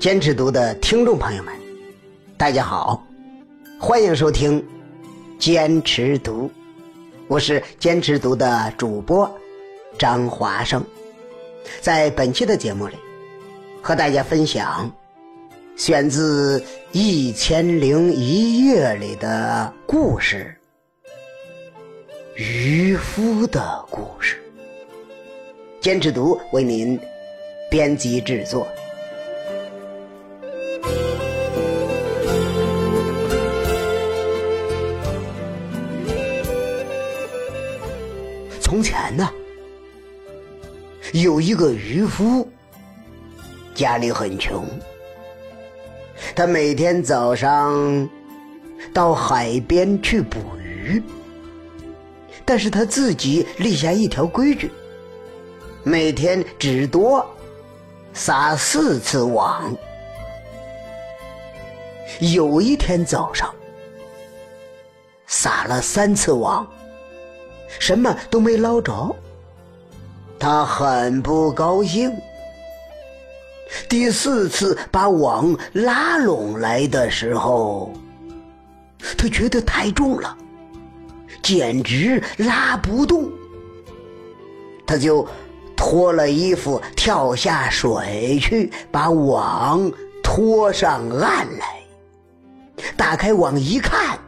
坚持读的听众朋友们，大家好，欢迎收听坚持读，我是坚持读的主播张华生，在本期的节目里，和大家分享选自《一千零一夜》里的故事——渔夫的故事。坚持读为您编辑制作。从前呢，有一个渔夫，家里很穷，他每天早上到海边去捕鱼，但是他自己立下一条规矩。每天只多撒四次网。有一天早上，撒了三次网，什么都没捞着，他很不高兴。第四次把网拉拢来的时候，他觉得太重了，简直拉不动，他就。脱了衣服，跳下水去，把网拖上岸来。打开网一看，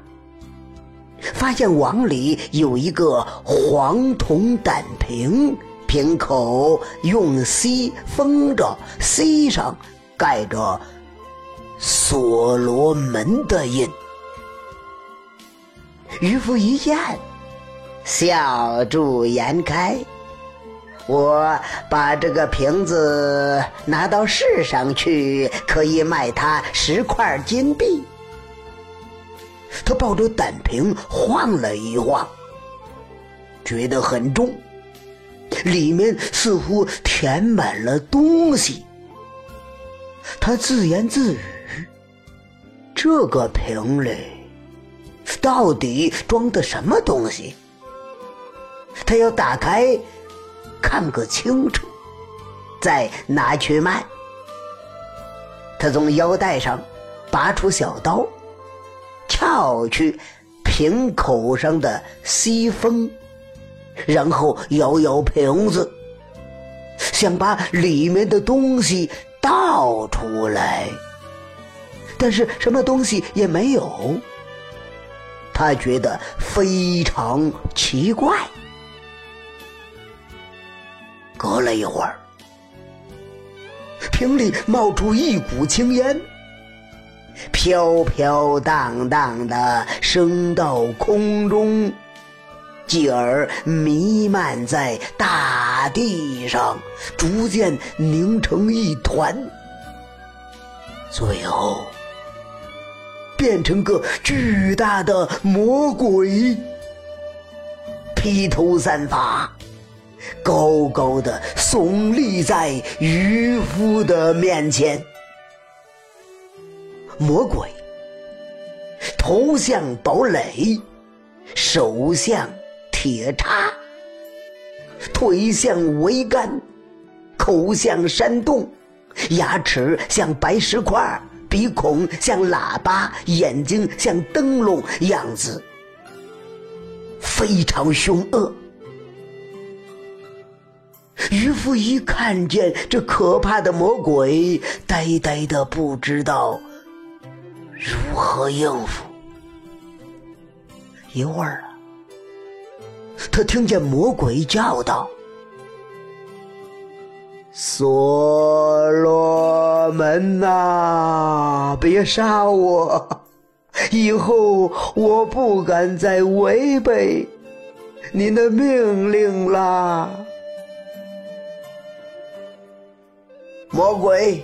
发现网里有一个黄铜胆瓶，瓶口用锡封着，锡上盖着所罗门的印。渔夫一见，笑逐颜开。我把这个瓶子拿到市上去，可以卖它十块金币。他抱着胆瓶晃了一晃，觉得很重，里面似乎填满了东西。他自言自语：“这个瓶里到底装的什么东西？”他要打开。看个清楚，再拿去卖。他从腰带上拔出小刀，撬去瓶口上的锡封，然后摇摇瓶子，想把里面的东西倒出来，但是什么东西也没有。他觉得非常奇怪。隔了一会儿，瓶里冒出一股青烟，飘飘荡荡的升到空中，继而弥漫在大地上，逐渐凝成一团，最后变成个巨大的魔鬼，披头散发。高高的耸立在渔夫的面前，魔鬼头像堡垒，手像铁叉，腿像桅杆，口像山洞，牙齿像白石块，鼻孔像喇叭，眼睛像灯笼，样子非常凶恶。渔夫一看见这可怕的魔鬼，呆呆的不知道如何应付。一会儿啊，他听见魔鬼叫道：“所罗门呐，别杀我！以后我不敢再违背您的命令啦。”魔鬼，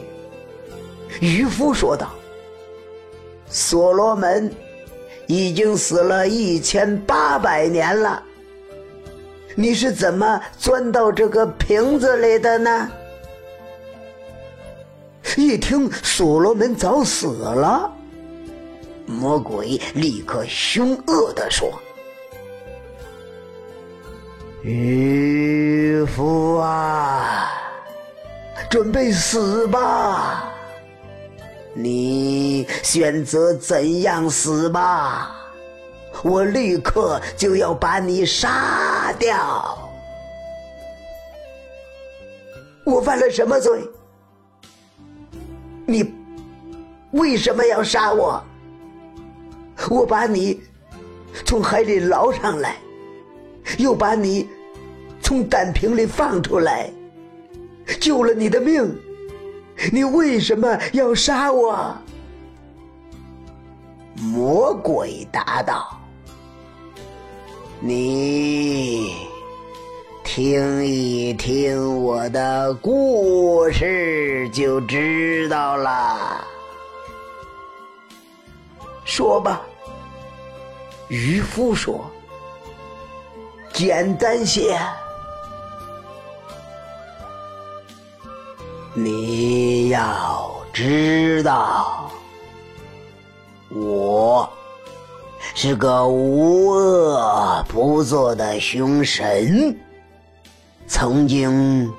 渔夫说道：“所罗门已经死了一千八百年了，你是怎么钻到这个瓶子里的呢？”一听所罗门早死了，魔鬼立刻凶恶的说：“渔夫啊！”准备死吧！你选择怎样死吧，我立刻就要把你杀掉。我犯了什么罪？你为什么要杀我？我把你从海里捞上来，又把你从胆瓶里放出来，救了你的命。你为什么要杀我？魔鬼答道：“你听一听我的故事就知道了。说吧。”渔夫说：“简单些。”你要知道，我是个无恶不作的凶神，曾经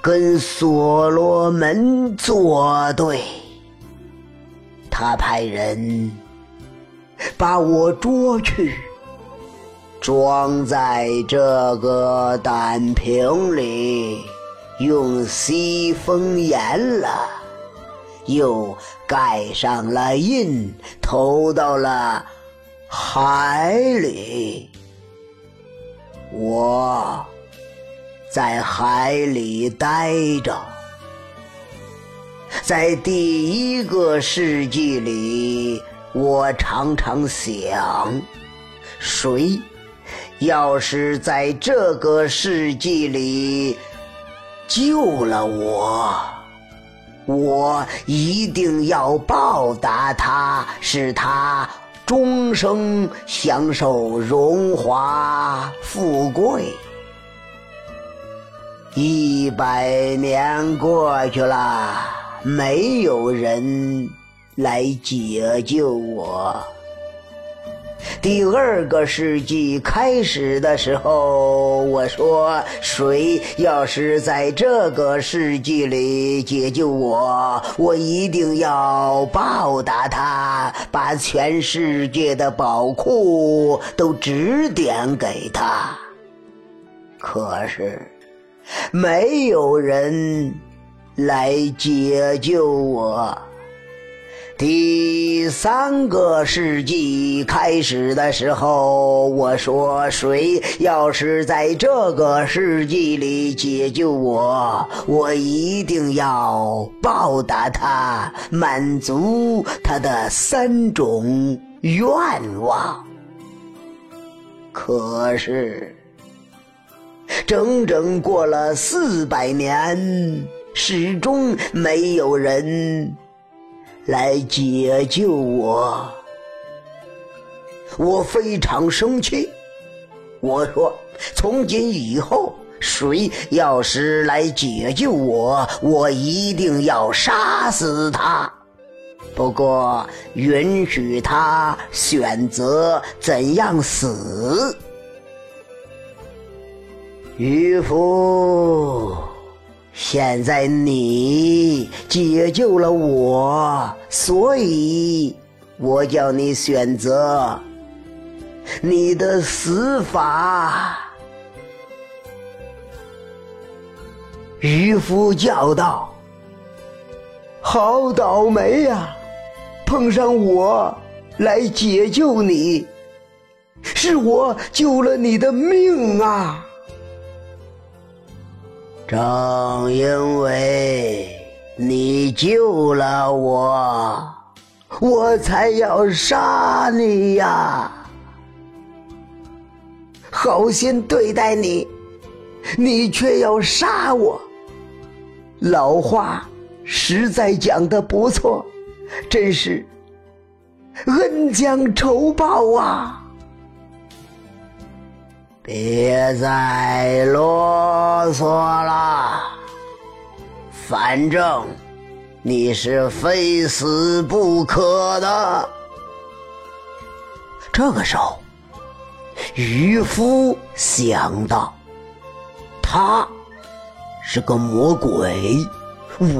跟所罗门作对，他派人把我捉去，装在这个胆瓶里。用西风严了，又盖上了印，投到了海里。我在海里待着，在第一个世纪里，我常常想，谁要是在这个世纪里。救了我，我一定要报答他，使他终生享受荣华富贵。一百年过去了，没有人来解救我。第二个世纪开始的时候，我说：“谁要是在这个世纪里解救我，我一定要报答他，把全世界的宝库都指点给他。”可是，没有人来解救我。第三个世纪开始的时候，我说：“谁要是在这个世纪里解救我，我一定要报答他，满足他的三种愿望。”可是，整整过了四百年，始终没有人。来解救我！我非常生气。我说：“从今以后，谁要是来解救我，我一定要杀死他。不过，允许他选择怎样死。”渔夫。现在你解救了我，所以我叫你选择你的死法。渔夫叫道：“好倒霉呀，碰上我来解救你，是我救了你的命啊！”正因为你救了我，我才要杀你呀！好心对待你，你却要杀我。老话实在讲的不错，真是恩将仇报啊！别再啰嗦了，反正你是非死不可的。这个时候，渔夫想到，他是个魔鬼，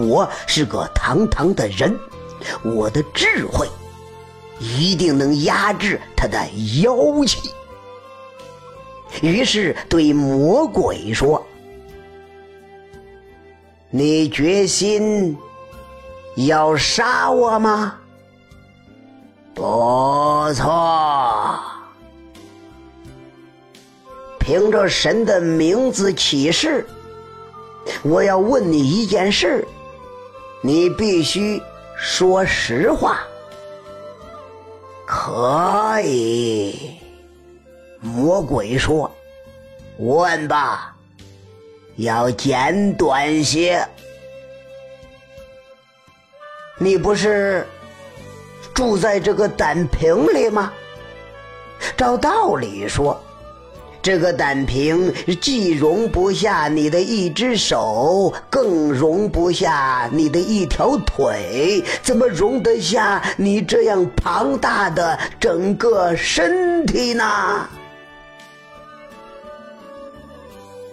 我是个堂堂的人，我的智慧一定能压制他的妖气。于是对魔鬼说：“你决心要杀我吗？不错，凭着神的名字起誓，我要问你一件事，你必须说实话。可以。”魔鬼说：“问吧，要简短些。你不是住在这个胆瓶里吗？照道理说，这个胆瓶既容不下你的一只手，更容不下你的一条腿，怎么容得下你这样庞大的整个身体呢？”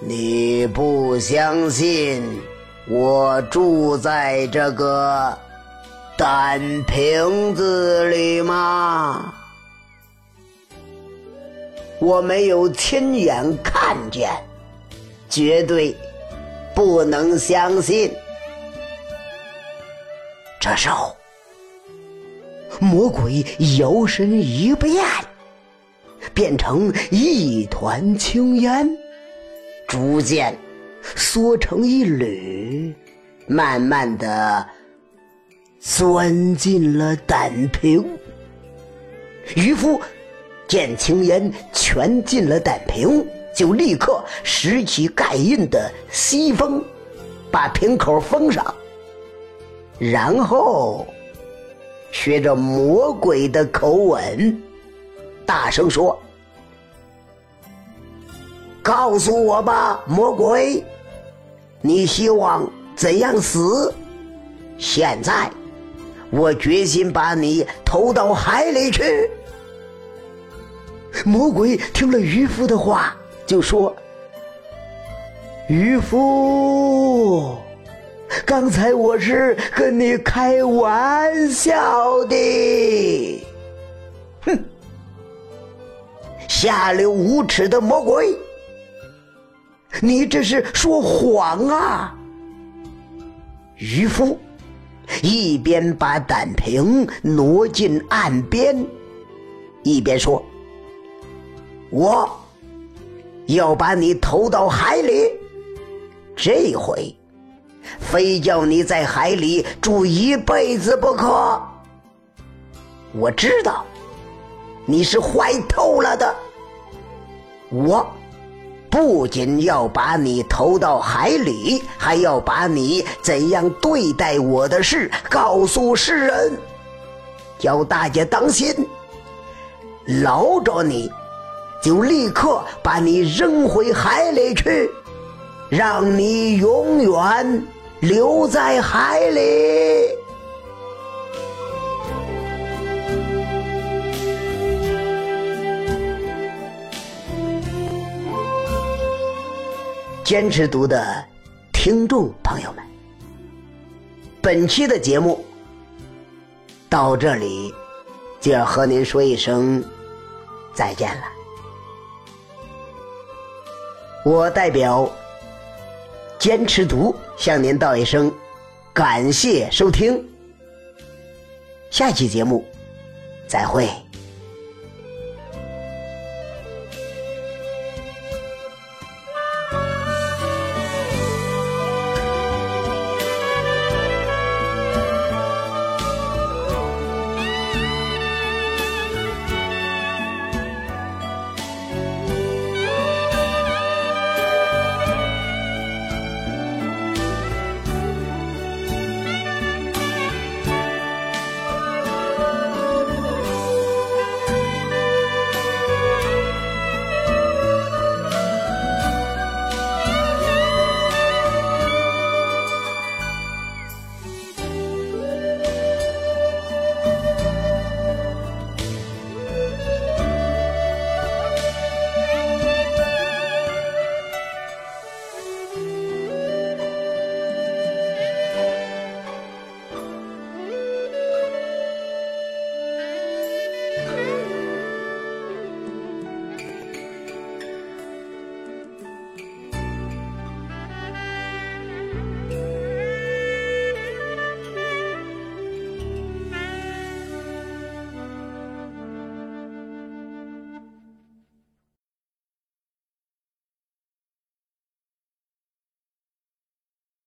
你不相信我住在这个胆瓶子里吗？我没有亲眼看见，绝对不能相信。这时候，魔鬼摇身一变，变成一团青烟。逐渐缩成一缕，慢慢的钻进了胆瓶。渔夫见青烟全进了胆瓶，就立刻拾起盖印的西封，把瓶口封上，然后学着魔鬼的口吻，大声说。告诉我吧，魔鬼，你希望怎样死？现在，我决心把你投到海里去。魔鬼听了渔夫的话，就说：“渔夫，刚才我是跟你开玩笑的。”哼，下流无耻的魔鬼！你这是说谎啊！渔夫一边把胆瓶挪进岸边，一边说：“我要把你投到海里，这回非叫你在海里住一辈子不可。我知道你是坏透了的，我。”不仅要把你投到海里，还要把你怎样对待我的事告诉世人，叫大家当心。捞着你，就立刻把你扔回海里去，让你永远留在海里。坚持读的听众朋友们，本期的节目到这里就要和您说一声再见了。我代表坚持读向您道一声感谢收听，下期节目再会。